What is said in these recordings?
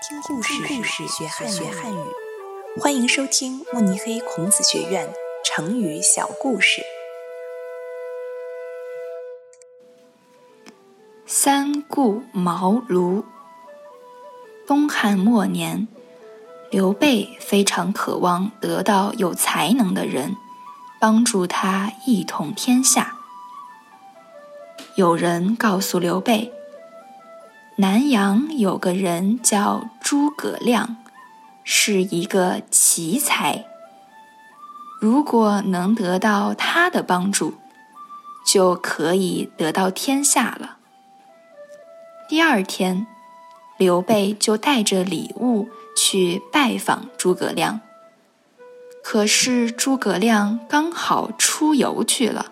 听故事学汉语，欢迎收听慕尼黑孔子学院成语小故事。三顾茅庐。东汉末年，刘备非常渴望得到有才能的人，帮助他一统天下。有人告诉刘备。南阳有个人叫诸葛亮，是一个奇才。如果能得到他的帮助，就可以得到天下了。第二天，刘备就带着礼物去拜访诸葛亮。可是诸葛亮刚好出游去了。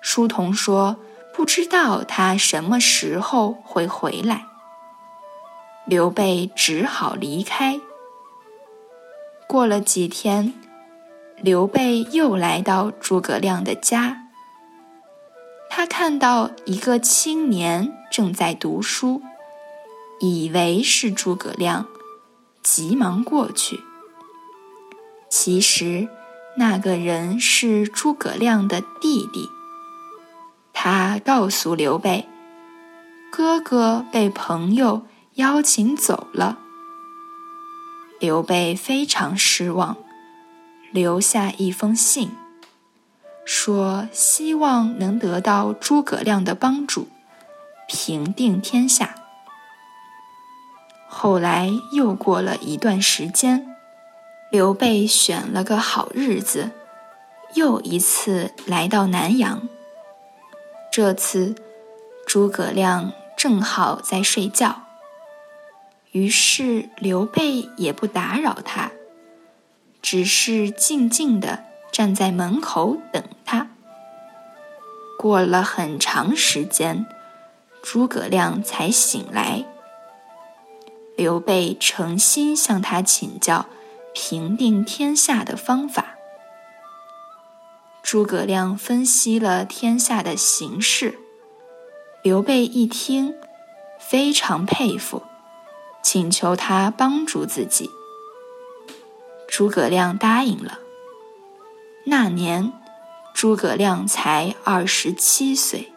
书童说。不知道他什么时候会回来，刘备只好离开。过了几天，刘备又来到诸葛亮的家。他看到一个青年正在读书，以为是诸葛亮，急忙过去。其实，那个人是诸葛亮的弟弟。告诉刘备：“哥哥被朋友邀请走了。”刘备非常失望，留下一封信，说希望能得到诸葛亮的帮助，平定天下。后来又过了一段时间，刘备选了个好日子，又一次来到南阳。这次，诸葛亮正好在睡觉，于是刘备也不打扰他，只是静静地站在门口等他。过了很长时间，诸葛亮才醒来。刘备诚心向他请教平定天下的方法。诸葛亮分析了天下的形势，刘备一听，非常佩服，请求他帮助自己。诸葛亮答应了。那年，诸葛亮才二十七岁。